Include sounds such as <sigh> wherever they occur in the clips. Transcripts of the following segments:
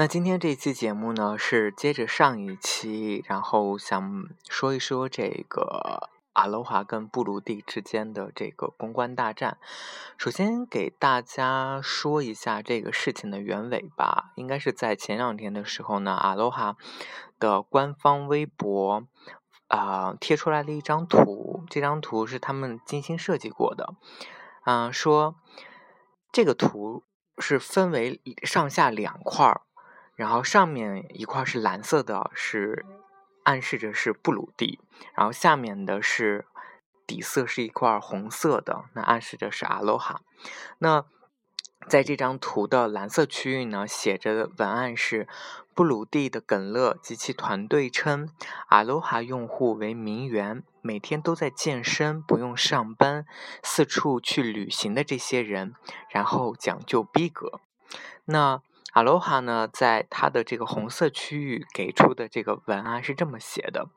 那今天这期节目呢，是接着上一期，然后想说一说这个阿罗哈跟布鲁蒂之间的这个公关大战。首先给大家说一下这个事情的原委吧，应该是在前两天的时候呢，阿罗哈的官方微博啊贴出来了一张图，这张图是他们精心设计过的，嗯，说这个图是分为上下两块儿。然后上面一块是蓝色的，是暗示着是布鲁蒂；然后下面的是底色是一块红色的，那暗示着是阿罗哈。那在这张图的蓝色区域呢，写着的文案是：布鲁蒂的耿乐及其团队称，阿罗哈用户为名媛，每天都在健身，不用上班，四处去旅行的这些人，然后讲究逼格。那。阿罗哈呢，在它的这个红色区域给出的这个文案是这么写的：“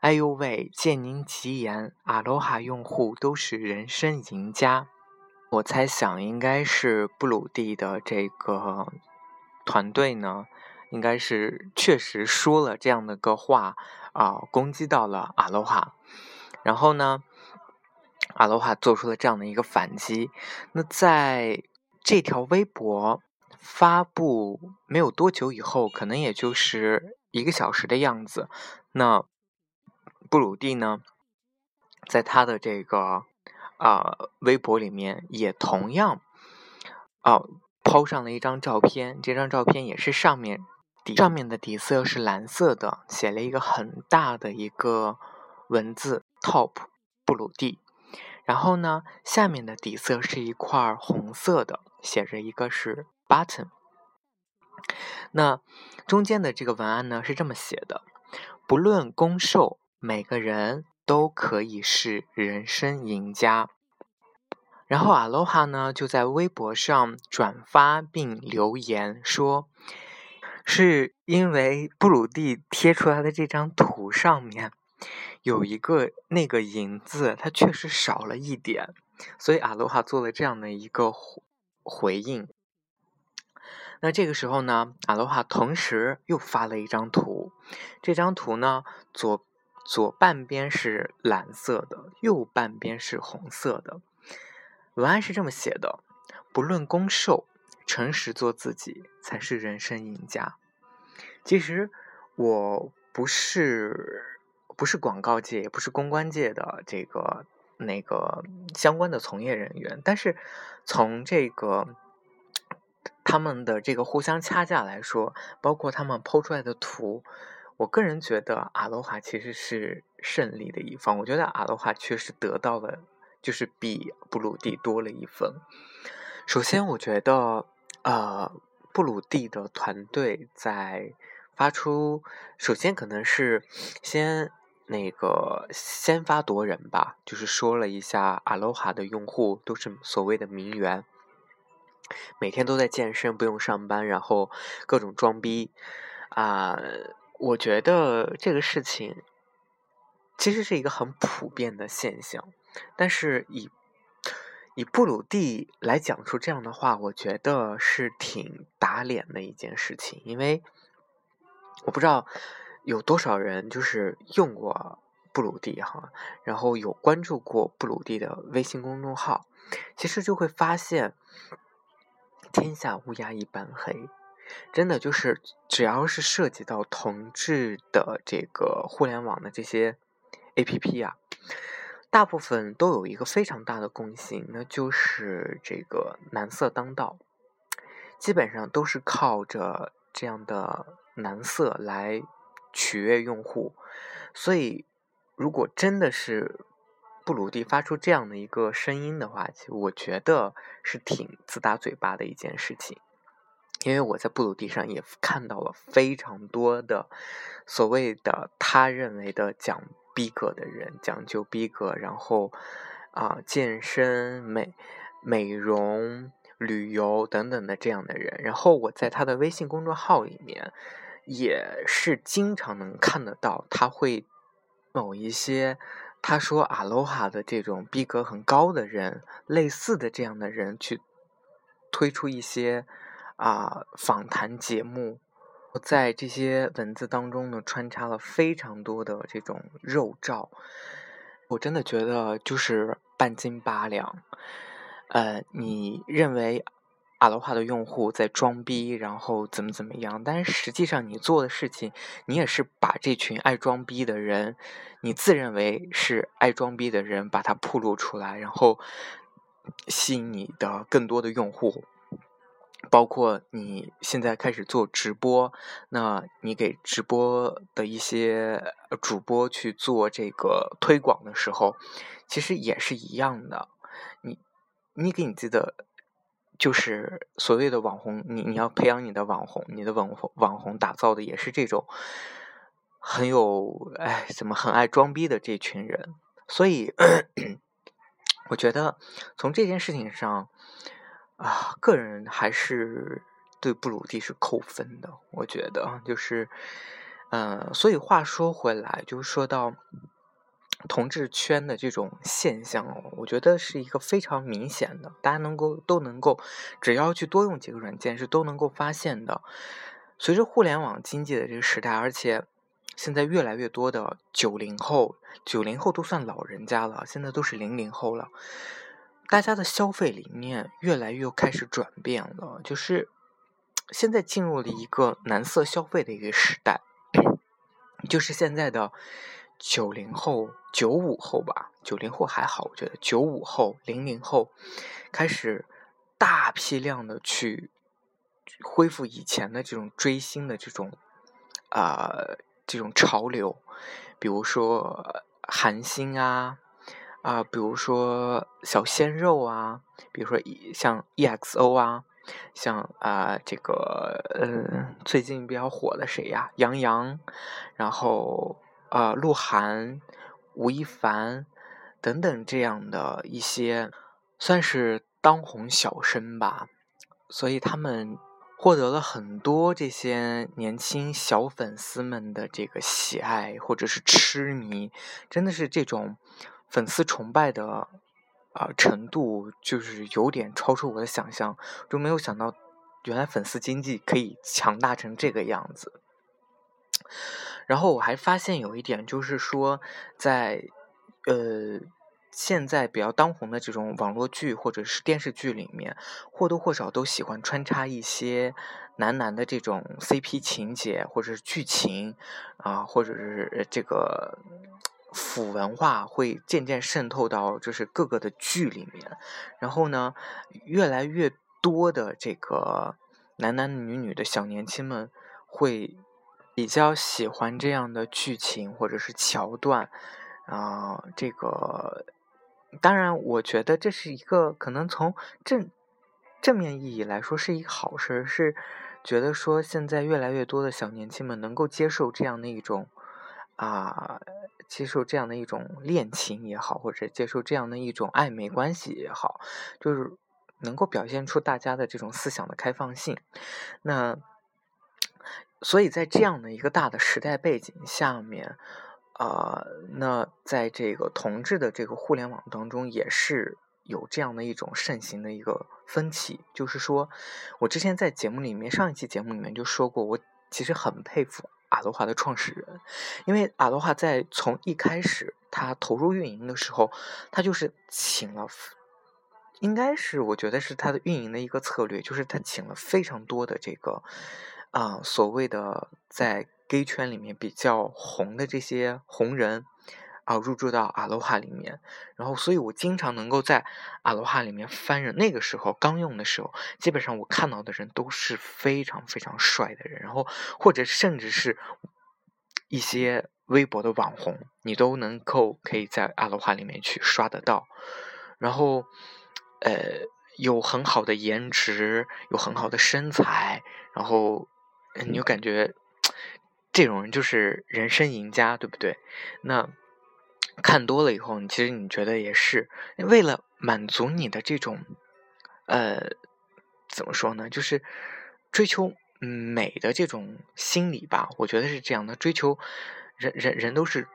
哎呦喂，借您吉言，阿罗哈用户都是人生赢家。”我猜想应该是布鲁蒂的这个团队呢，应该是确实说了这样的个话啊，攻击到了阿罗哈。然后呢，阿罗哈做出了这样的一个反击。那在这条微博。发布没有多久以后，可能也就是一个小时的样子。那布鲁蒂呢，在他的这个啊微博里面也同样哦抛上了一张照片。这张照片也是上面底上面的底色是蓝色的，写了一个很大的一个文字 “Top 布鲁蒂”。然后呢，下面的底色是一块红色的，写着一个是。button，那中间的这个文案呢是这么写的：不论攻受，每个人都可以是人生赢家。然后阿罗哈呢就在微博上转发并留言说，是因为布鲁蒂贴出来的这张图上面有一个那个银字，它确实少了一点，所以阿罗哈做了这样的一个回应。那这个时候呢，阿罗哈同时又发了一张图，这张图呢左左半边是蓝色的，右半边是红色的，文案是这么写的：不论攻受，诚实做自己才是人生赢家。其实我不是不是广告界，也不是公关界的这个那个相关的从业人员，但是从这个。他们的这个互相掐架来说，包括他们抛出来的图，我个人觉得阿罗哈其实是胜利的一方。我觉得阿罗哈确实得到了，就是比布鲁蒂多了一分。首先，我觉得呃，布鲁蒂的团队在发出，首先可能是先那个先发夺人吧，就是说了一下阿罗哈的用户都是所谓的名媛。每天都在健身，不用上班，然后各种装逼啊！我觉得这个事情其实是一个很普遍的现象，但是以以布鲁蒂来讲出这样的话，我觉得是挺打脸的一件事情，因为我不知道有多少人就是用过布鲁蒂哈，然后有关注过布鲁蒂的微信公众号，其实就会发现。天下乌鸦一般黑，真的就是只要是涉及到同志的这个互联网的这些 A P P 啊，大部分都有一个非常大的共性，那就是这个男色当道，基本上都是靠着这样的男色来取悦用户，所以如果真的是布鲁蒂发出这样的一个声音的话，其实我觉得是挺自打嘴巴的一件事情。因为我在布鲁蒂上也看到了非常多的所谓的他认为的讲逼格的人，讲究逼格，然后啊健身、美美容、旅游等等的这样的人。然后我在他的微信公众号里面也是经常能看得到，他会某一些他说阿罗哈的这种逼格很高的人，类似的这样的人去推出一些。啊，访谈节目，在这些文字当中呢，穿插了非常多的这种肉照，我真的觉得就是半斤八两。呃，你认为阿罗哈的用户在装逼，然后怎么怎么样？但是实际上你做的事情，你也是把这群爱装逼的人，你自认为是爱装逼的人，把它铺露出来，然后吸引你的更多的用户。包括你现在开始做直播，那你给直播的一些主播去做这个推广的时候，其实也是一样的。你你给你自己的就是所谓的网红，你你要培养你的网红，你的网红网红打造的也是这种很有哎怎么很爱装逼的这群人。所以 <clears throat> 我觉得从这件事情上。啊，个人还是对布鲁蒂是扣分的。我觉得就是，嗯，所以话说回来，就说到同志圈的这种现象，我觉得是一个非常明显的，大家能够都能够，只要去多用几个软件，是都能够发现的。随着互联网经济的这个时代，而且现在越来越多的九零后，九零后都算老人家了，现在都是零零后了。大家的消费理念越来越开始转变了，就是现在进入了一个男色消费的一个时代，<coughs> 就是现在的九零后、九五后吧，九零后还好，我觉得九五后、零零后开始大批量的去恢复以前的这种追星的这种啊这种潮流，比如说韩星啊。啊，比如说小鲜肉啊，比如说像 EXO 啊，像啊这个嗯最近比较火的谁呀？杨洋，然后啊鹿晗、吴亦凡等等这样的一些算是当红小生吧，所以他们获得了很多这些年轻小粉丝们的这个喜爱或者是痴迷，真的是这种。粉丝崇拜的啊程度，就是有点超出我的想象，就没有想到原来粉丝经济可以强大成这个样子。然后我还发现有一点，就是说在呃现在比较当红的这种网络剧或者是电视剧里面，或多或少都喜欢穿插一些男男的这种 CP 情节或者是剧情啊，或者是这个。腐文化会渐渐渗透到就是各个的剧里面，然后呢，越来越多的这个男男女女的小年轻们会比较喜欢这样的剧情或者是桥段啊，这个当然我觉得这是一个可能从正正面意义来说是一个好事，是觉得说现在越来越多的小年轻们能够接受这样的一种啊。接受这样的一种恋情也好，或者接受这样的一种暧昧关系也好，就是能够表现出大家的这种思想的开放性。那所以在这样的一个大的时代背景下面，啊，那在这个同志的这个互联网当中，也是有这样的一种盛行的一个分歧。就是说，我之前在节目里面上一期节目里面就说过，我其实很佩服。阿罗哈的创始人，因为阿罗哈在从一开始他投入运营的时候，他就是请了应该是我觉得是他的运营的一个策略，就是他请了非常多的这个啊所谓的在 gay 圈里面比较红的这些红人。啊，入驻到阿罗哈里面，然后，所以我经常能够在阿罗哈里面翻人。那个时候刚用的时候，基本上我看到的人都是非常非常帅的人，然后或者甚至是一些微博的网红，你都能够可以在阿罗哈里面去刷得到。然后，呃，有很好的颜值，有很好的身材，然后你就感觉这种人就是人生赢家，对不对？那。看多了以后，你其实你觉得也是为了满足你的这种，呃，怎么说呢？就是追求美的这种心理吧。我觉得是这样的，追求人人人都是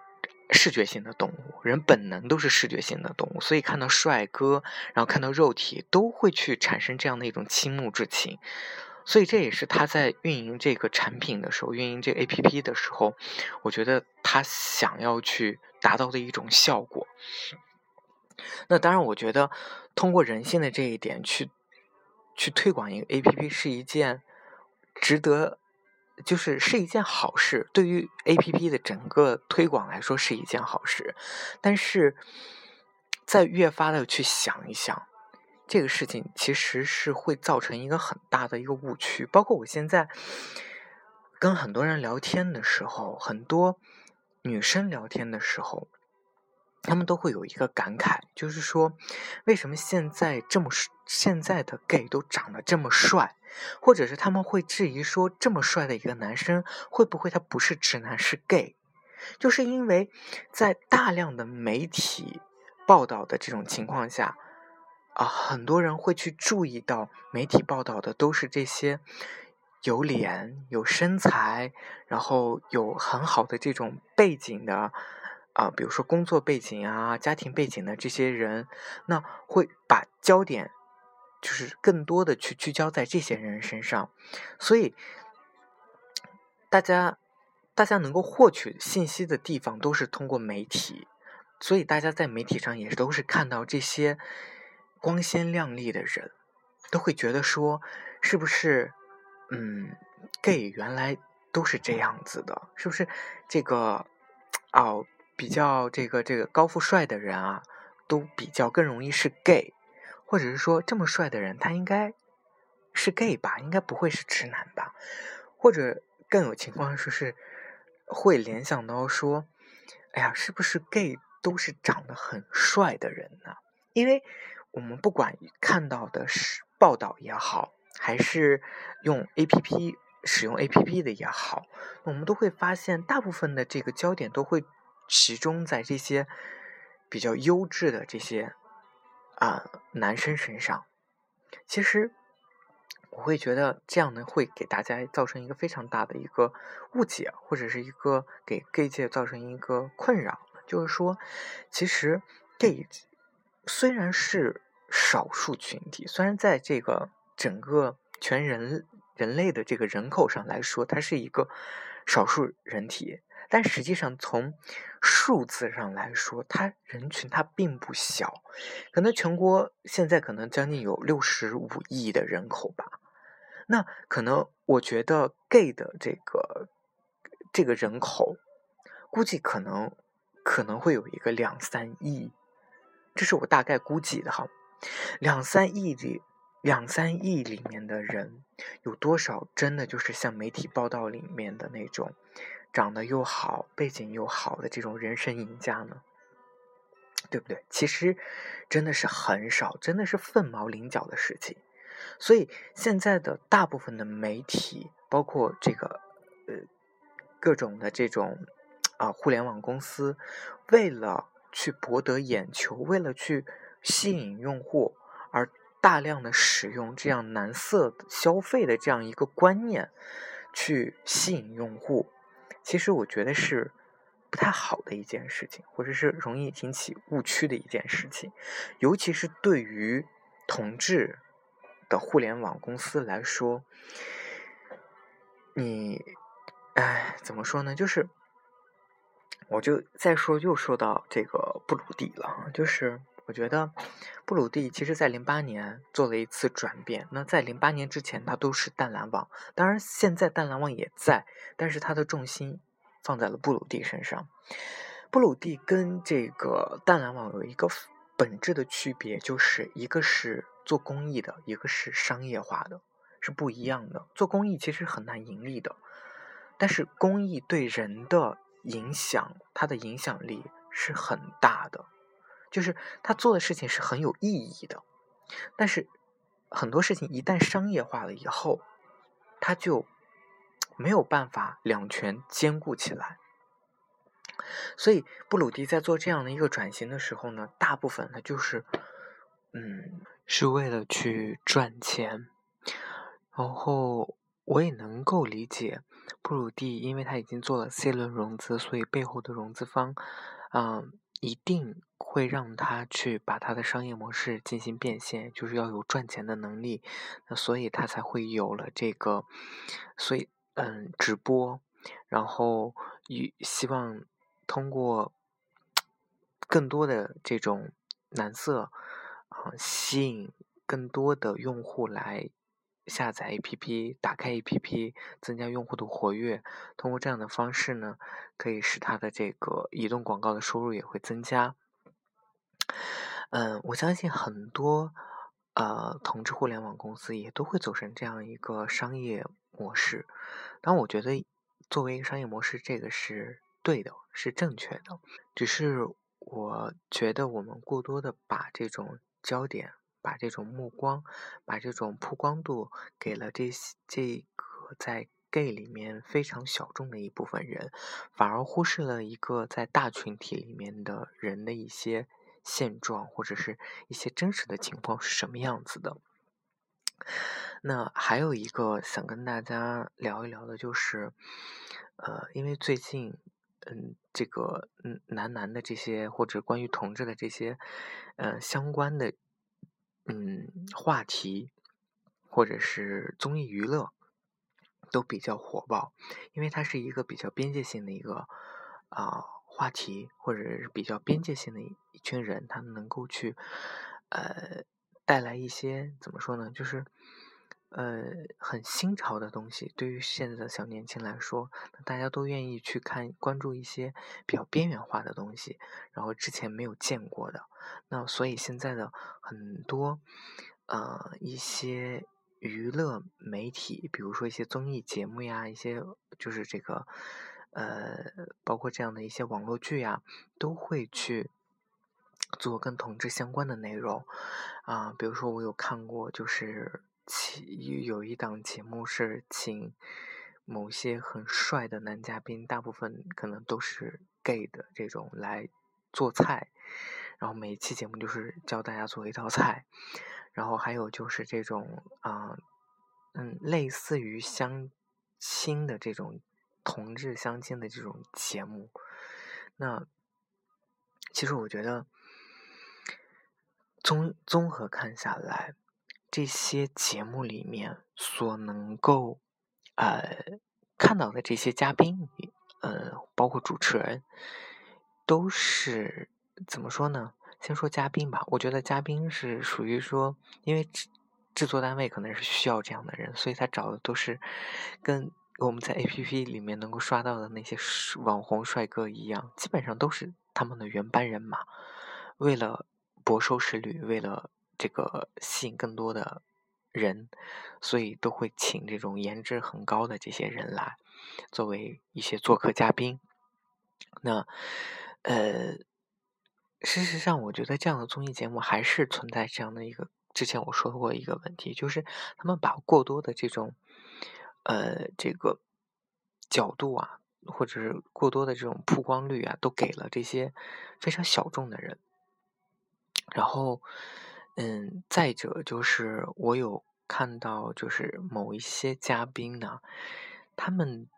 视觉性的动物，人本能都是视觉性的动物，所以看到帅哥，然后看到肉体，都会去产生这样的一种倾慕之情。所以这也是他在运营这个产品的时候，运营这个 A P P 的时候，我觉得他想要去达到的一种效果。那当然，我觉得通过人性的这一点去去推广一个 A P P 是一件值得，就是是一件好事。对于 A P P 的整个推广来说是一件好事，但是再越发的去想一想。这个事情其实是会造成一个很大的一个误区，包括我现在跟很多人聊天的时候，很多女生聊天的时候，他们都会有一个感慨，就是说，为什么现在这么现在的 gay 都长得这么帅，或者是他们会质疑说，这么帅的一个男生会不会他不是直男是 gay，就是因为在大量的媒体报道的这种情况下。啊，很多人会去注意到媒体报道的都是这些有脸、有身材，然后有很好的这种背景的啊，比如说工作背景啊、家庭背景的这些人，那会把焦点就是更多的去聚焦在这些人身上，所以大家大家能够获取信息的地方都是通过媒体，所以大家在媒体上也都是看到这些。光鲜亮丽的人，都会觉得说，是不是，嗯，gay 原来都是这样子的，是不是？这个，哦，比较这个这个高富帅的人啊，都比较更容易是 gay，或者是说这么帅的人，他应该是 gay 吧？应该不会是直男吧？或者更有情况说是会联想到说，哎呀，是不是 gay 都是长得很帅的人呢？因为。我们不管看到的是报道也好，还是用 A P P 使用 A P P 的也好，我们都会发现，大部分的这个焦点都会集中在这些比较优质的这些啊男生身上。其实我会觉得这样呢，会给大家造成一个非常大的一个误解，或者是一个给 gay 界造成一个困扰，就是说，其实 gay 虽然是。少数群体虽然在这个整个全人人类的这个人口上来说，它是一个少数人体，但实际上从数字上来说，它人群它并不小。可能全国现在可能将近有六十五亿的人口吧。那可能我觉得 gay 的这个这个人口，估计可能可能会有一个两三亿，这是我大概估计的哈。两三亿里，两三亿里面的人，有多少真的就是像媒体报道里面的那种，长得又好、背景又好的这种人生赢家呢？对不对？其实真的是很少，真的是凤毛麟角的事情。所以现在的大部分的媒体，包括这个呃各种的这种啊互联网公司，为了去博得眼球，为了去。吸引用户而大量的使用这样蓝色消费的这样一个观念，去吸引用户，其实我觉得是不太好的一件事情，或者是容易引起误区的一件事情，尤其是对于同志的互联网公司来说，你，哎，怎么说呢？就是，我就再说，又说到这个布鲁蒂了，就是。我觉得布鲁蒂其实在零八年做了一次转变。那在零八年之前，他都是淡蓝网，当然现在淡蓝网也在，但是他的重心放在了布鲁蒂身上。布鲁蒂跟这个淡蓝网有一个本质的区别，就是一个是做公益的，一个是商业化的，是不一样的。做公益其实很难盈利的，但是公益对人的影响，它的影响力是很大的。就是他做的事情是很有意义的，但是很多事情一旦商业化了以后，他就 <tsk> 没有办法两全兼顾起来。所以布鲁迪在做这样的一个转型的时候呢，大部分他就是，嗯，是为了去赚钱。然后我也能够理解布鲁蒂，因为他已经做了 C 轮融资，所以背后的融资方，嗯。一定会让他去把他的商业模式进行变现，就是要有赚钱的能力，那所以他才会有了这个，所以嗯，直播，然后与希望通过更多的这种蓝色啊，吸引更多的用户来。下载 APP，打开 APP，增加用户的活跃。通过这样的方式呢，可以使它的这个移动广告的收入也会增加。嗯，我相信很多呃同质互联网公司也都会走成这样一个商业模式。但我觉得，作为一个商业模式，这个是对的，是正确的。只是我觉得我们过多的把这种焦点。把这种目光，把这种曝光度给了这这个在 gay 里面非常小众的一部分人，反而忽视了一个在大群体里面的人的一些现状或者是一些真实的情况是什么样子的。那还有一个想跟大家聊一聊的就是，呃，因为最近，嗯，这个嗯男男的这些或者关于同志的这些，呃相关的。嗯，话题或者是综艺娱乐都比较火爆，因为它是一个比较边界性的一个啊话题，或者是比较边界性的一群人，他们能够去呃带来一些怎么说呢，就是。呃，很新潮的东西，对于现在的小年轻来说，大家都愿意去看、关注一些比较边缘化的东西，然后之前没有见过的。那所以现在的很多呃一些娱乐媒体，比如说一些综艺节目呀，一些就是这个呃，包括这样的一些网络剧呀，都会去做跟同志相关的内容啊。比如说我有看过，就是。请有一档节目是请某些很帅的男嘉宾，大部分可能都是 gay 的这种来做菜，然后每一期节目就是教大家做一道菜，然后还有就是这种啊嗯类似于相亲的这种同志相亲的这种节目，那其实我觉得综综合看下来。这些节目里面所能够呃看到的这些嘉宾，呃，包括主持人，都是怎么说呢？先说嘉宾吧。我觉得嘉宾是属于说，因为制制作单位可能是需要这样的人，所以他找的都是跟我们在 APP 里面能够刷到的那些网红帅哥一样，基本上都是他们的原班人马。为了博收视率，为了。这个吸引更多的人，所以都会请这种颜值很高的这些人来作为一些做客嘉宾。那呃，事实上，我觉得这样的综艺节目还是存在这样的一个，之前我说过一个问题，就是他们把过多的这种呃这个角度啊，或者是过多的这种曝光率啊，都给了这些非常小众的人，然后。嗯，再者就是我有看到，就是某一些嘉宾呢，他们，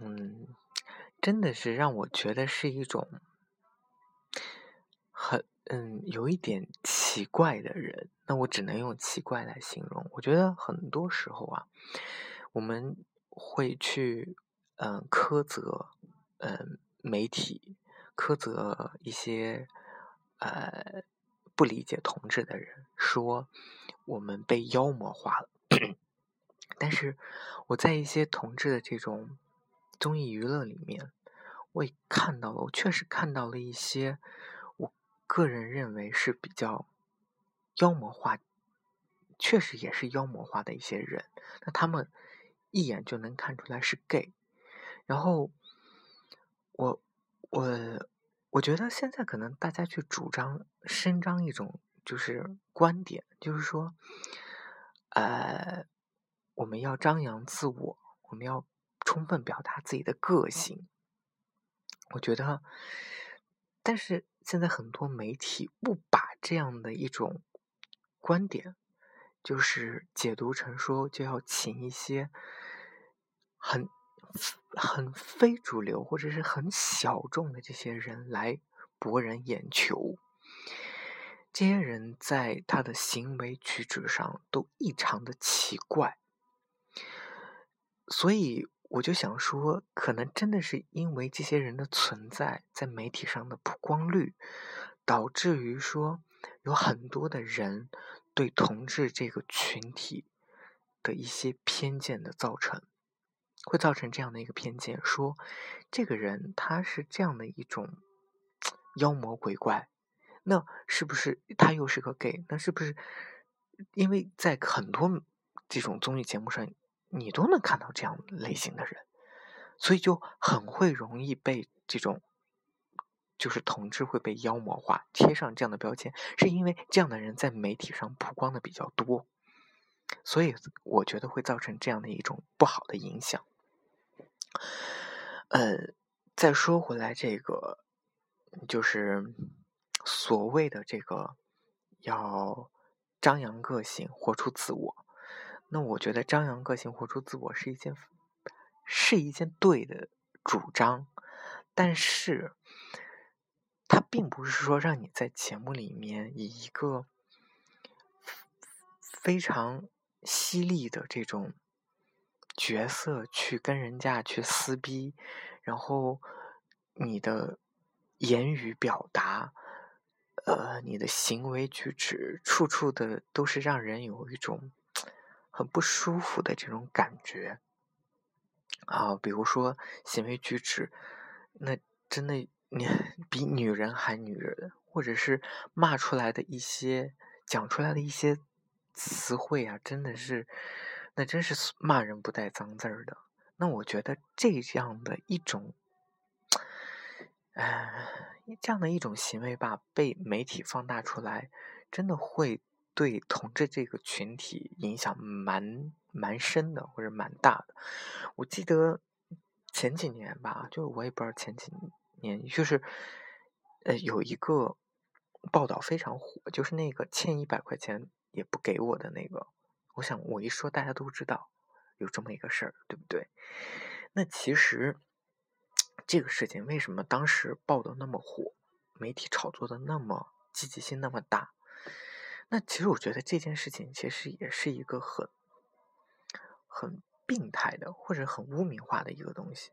嗯，真的是让我觉得是一种很嗯有一点奇怪的人。那我只能用奇怪来形容。我觉得很多时候啊，我们会去嗯苛责嗯媒体，苛责一些呃。不理解同志的人说我们被妖魔化了，<clears throat> 但是我在一些同志的这种综艺娱乐里面，我也看到了，我确实看到了一些我个人认为是比较妖魔化，确实也是妖魔化的一些人，那他们一眼就能看出来是 gay，然后我我。我觉得现在可能大家去主张、伸张一种就是观点，就是说，呃，我们要张扬自我，我们要充分表达自己的个性。我觉得，但是现在很多媒体不把这样的一种观点，就是解读成说就要请一些很。很非主流或者是很小众的这些人来博人眼球，这些人在他的行为举止上都异常的奇怪，所以我就想说，可能真的是因为这些人的存在，在媒体上的曝光率，导致于说有很多的人对同志这个群体的一些偏见的造成。会造成这样的一个偏见，说这个人他是这样的一种妖魔鬼怪，那是不是他又是个 gay？那是不是因为在很多这种综艺节目上，你都能看到这样类型的人，所以就很会容易被这种就是同志会被妖魔化，贴上这样的标签，是因为这样的人在媒体上曝光的比较多，所以我觉得会造成这样的一种不好的影响。呃，再说回来，这个就是所谓的这个要张扬个性、活出自我。那我觉得张扬个性、活出自我是一件是一件对的主张，但是它并不是说让你在节目里面以一个非常犀利的这种。角色去跟人家去撕逼，然后你的言语表达，呃，你的行为举止，处处的都是让人有一种很不舒服的这种感觉啊。比如说行为举止，那真的你比女人还女人，或者是骂出来的一些讲出来的一些词汇啊，真的是。那真是骂人不带脏字儿的。那我觉得这样的一种，哎，这样的一种行为吧，被媒体放大出来，真的会对同志这个群体影响蛮蛮深的，或者蛮大的。我记得前几年吧，就我也不知道前几年，就是呃有一个报道非常火，就是那个欠一百块钱也不给我的那个。我想，我一说，大家都知道有这么一个事儿，对不对？那其实这个事情为什么当时报的那么火，媒体炒作的那么积极性那么大？那其实我觉得这件事情其实也是一个很很病态的，或者很污名化的一个东西，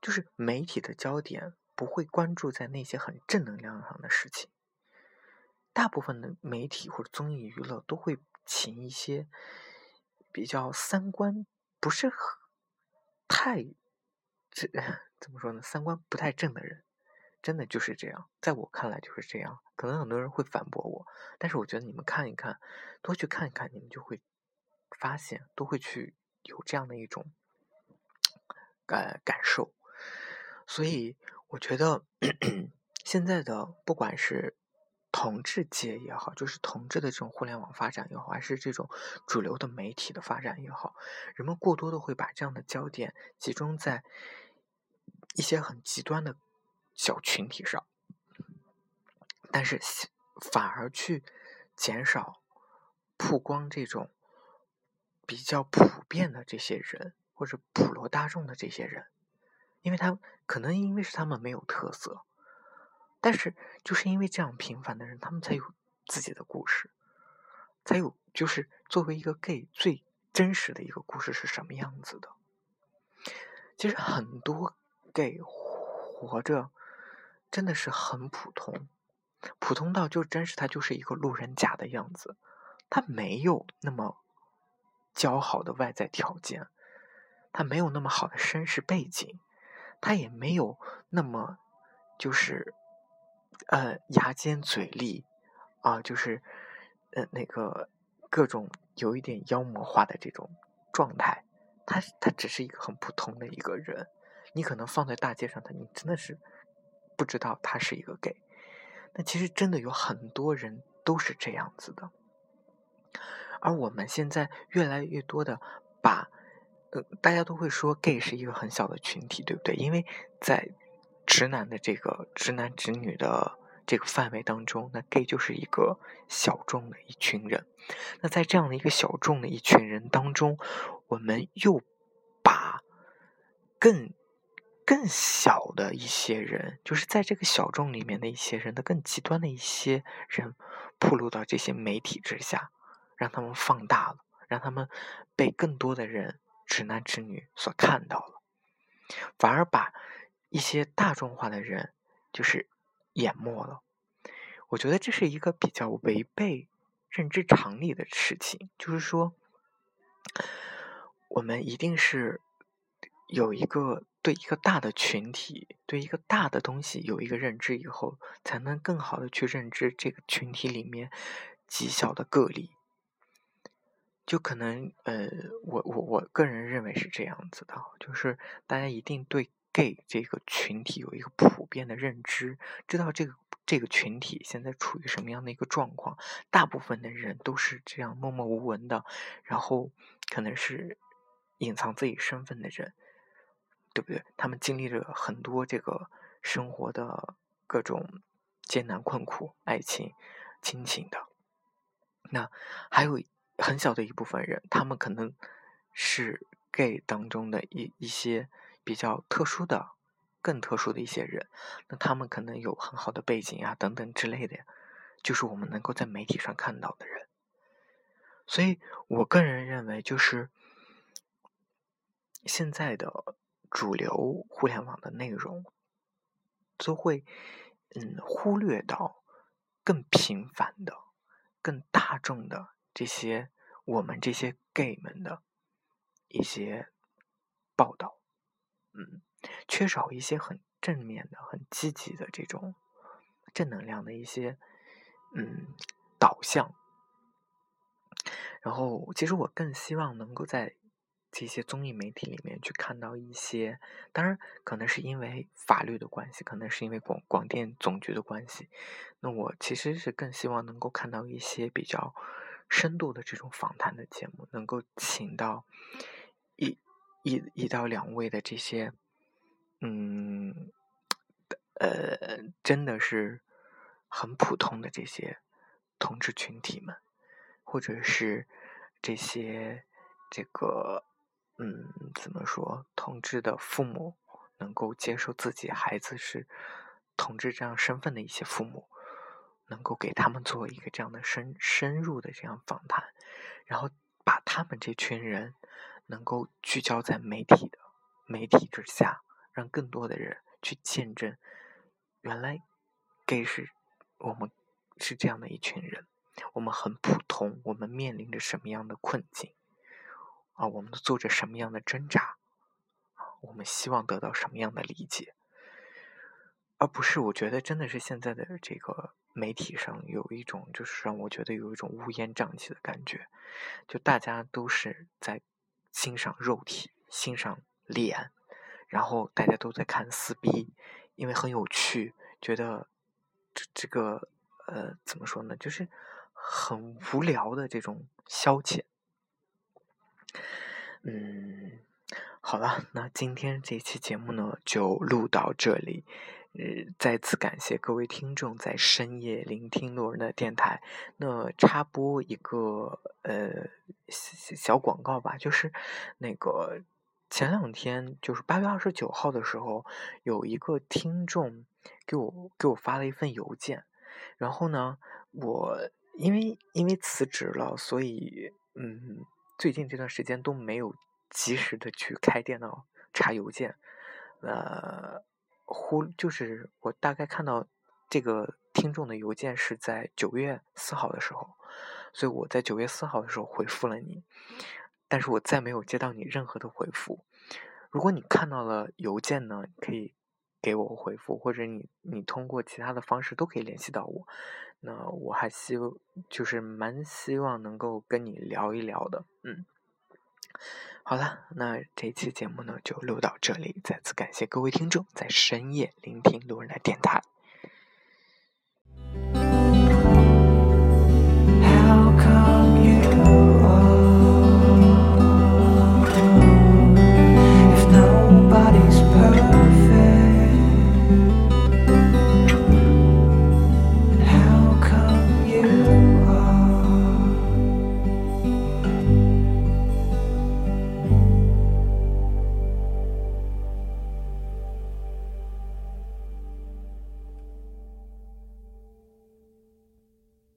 就是媒体的焦点不会关注在那些很正能量上的事情，大部分的媒体或者综艺娱乐都会。请一些比较三观不是很太这 <laughs> 怎么说呢？三观不太正的人，真的就是这样。在我看来就是这样。可能很多人会反驳我，但是我觉得你们看一看，多去看一看，你们就会发现，都会去有这样的一种感感受。所以我觉得 <clears throat> 现在的不管是。同志界也好，就是同志的这种互联网发展也好，还是这种主流的媒体的发展也好，人们过多的会把这样的焦点集中在一些很极端的小群体上，但是反而去减少曝光这种比较普遍的这些人或者普罗大众的这些人，因为他可能因为是他们没有特色。但是，就是因为这样平凡的人，他们才有自己的故事，才有就是作为一个 gay 最真实的一个故事是什么样子的。其实很多 gay 活着真的是很普通，普通到就真是他就是一个路人甲的样子，他没有那么姣好的外在条件，他没有那么好的身世背景，他也没有那么就是呃牙尖嘴利啊，就是呃那个各种有一点妖魔化的这种状态，他他只是一个很普通的一个人，你可能放在大街上，他你真的是不知道他是一个 gay。那其实真的有很多人都是这样子的，而我们现在越来越多的把，呃，大家都会说 gay 是一个很小的群体，对不对？因为在直男的这个直男直女的这个范围当中，那 gay 就是一个小众的一群人。那在这样的一个小众的一群人当中，我们又把更。更小的一些人，就是在这个小众里面的一些人的更极端的一些人，暴露到这些媒体之下，让他们放大了，让他们被更多的人直男直女所看到了，反而把一些大众化的人就是淹没了。我觉得这是一个比较违背认知常理的事情，就是说，我们一定是有一个。对一个大的群体，对一个大的东西有一个认知以后，才能更好的去认知这个群体里面极小的个例。就可能，呃，我我我个人认为是这样子的，就是大家一定对 gay 这个群体有一个普遍的认知，知道这个这个群体现在处于什么样的一个状况。大部分的人都是这样默默无闻的，然后可能是隐藏自己身份的人。对不对？他们经历了很多这个生活的各种艰难困苦、爱情、亲情的。那还有很小的一部分人，他们可能是 gay 当中的一一些比较特殊的、更特殊的一些人。那他们可能有很好的背景啊，等等之类的，就是我们能够在媒体上看到的人。所以我个人认为，就是现在的。主流互联网的内容都会，嗯，忽略到更平凡的、更大众的这些我们这些 gay 们的一些报道，嗯，缺少一些很正面的、很积极的这种正能量的一些嗯导向。然后，其实我更希望能够在。这些综艺媒体里面去看到一些，当然可能是因为法律的关系，可能是因为广广电总局的关系。那我其实是更希望能够看到一些比较深度的这种访谈的节目，能够请到一一到两位的这些，嗯，呃，真的是很普通的这些同志群体们，或者是这些这个。嗯，怎么说？同志的父母能够接受自己孩子是同志这样身份的一些父母，能够给他们做一个这样的深深入的这样访谈，然后把他们这群人能够聚焦在媒体的媒体之下，让更多的人去见证，原来 gay 是我们是这样的一群人，我们很普通，我们面临着什么样的困境？啊，我们都做着什么样的挣扎？啊，我们希望得到什么样的理解？而不是，我觉得真的是现在的这个媒体上有一种，就是让我觉得有一种乌烟瘴气的感觉，就大家都是在欣赏肉体、欣赏脸，然后大家都在看撕逼，因为很有趣，觉得这这个呃怎么说呢，就是很无聊的这种消遣。嗯，好了，那今天这期节目呢就录到这里。呃，再次感谢各位听众在深夜聆听路人的电台。那插播一个呃小广告吧，就是那个前两天，就是八月二十九号的时候，有一个听众给我给我发了一份邮件，然后呢，我因为因为辞职了，所以嗯。最近这段时间都没有及时的去开电脑查邮件，呃，忽就是我大概看到这个听众的邮件是在九月四号的时候，所以我在九月四号的时候回复了你，但是我再没有接到你任何的回复。如果你看到了邮件呢，可以给我回复，或者你你通过其他的方式都可以联系到我。那我还希就是蛮希望能够跟你聊一聊的，嗯。好了，那这期节目呢就录到这里，再次感谢各位听众在深夜聆听路人的电台。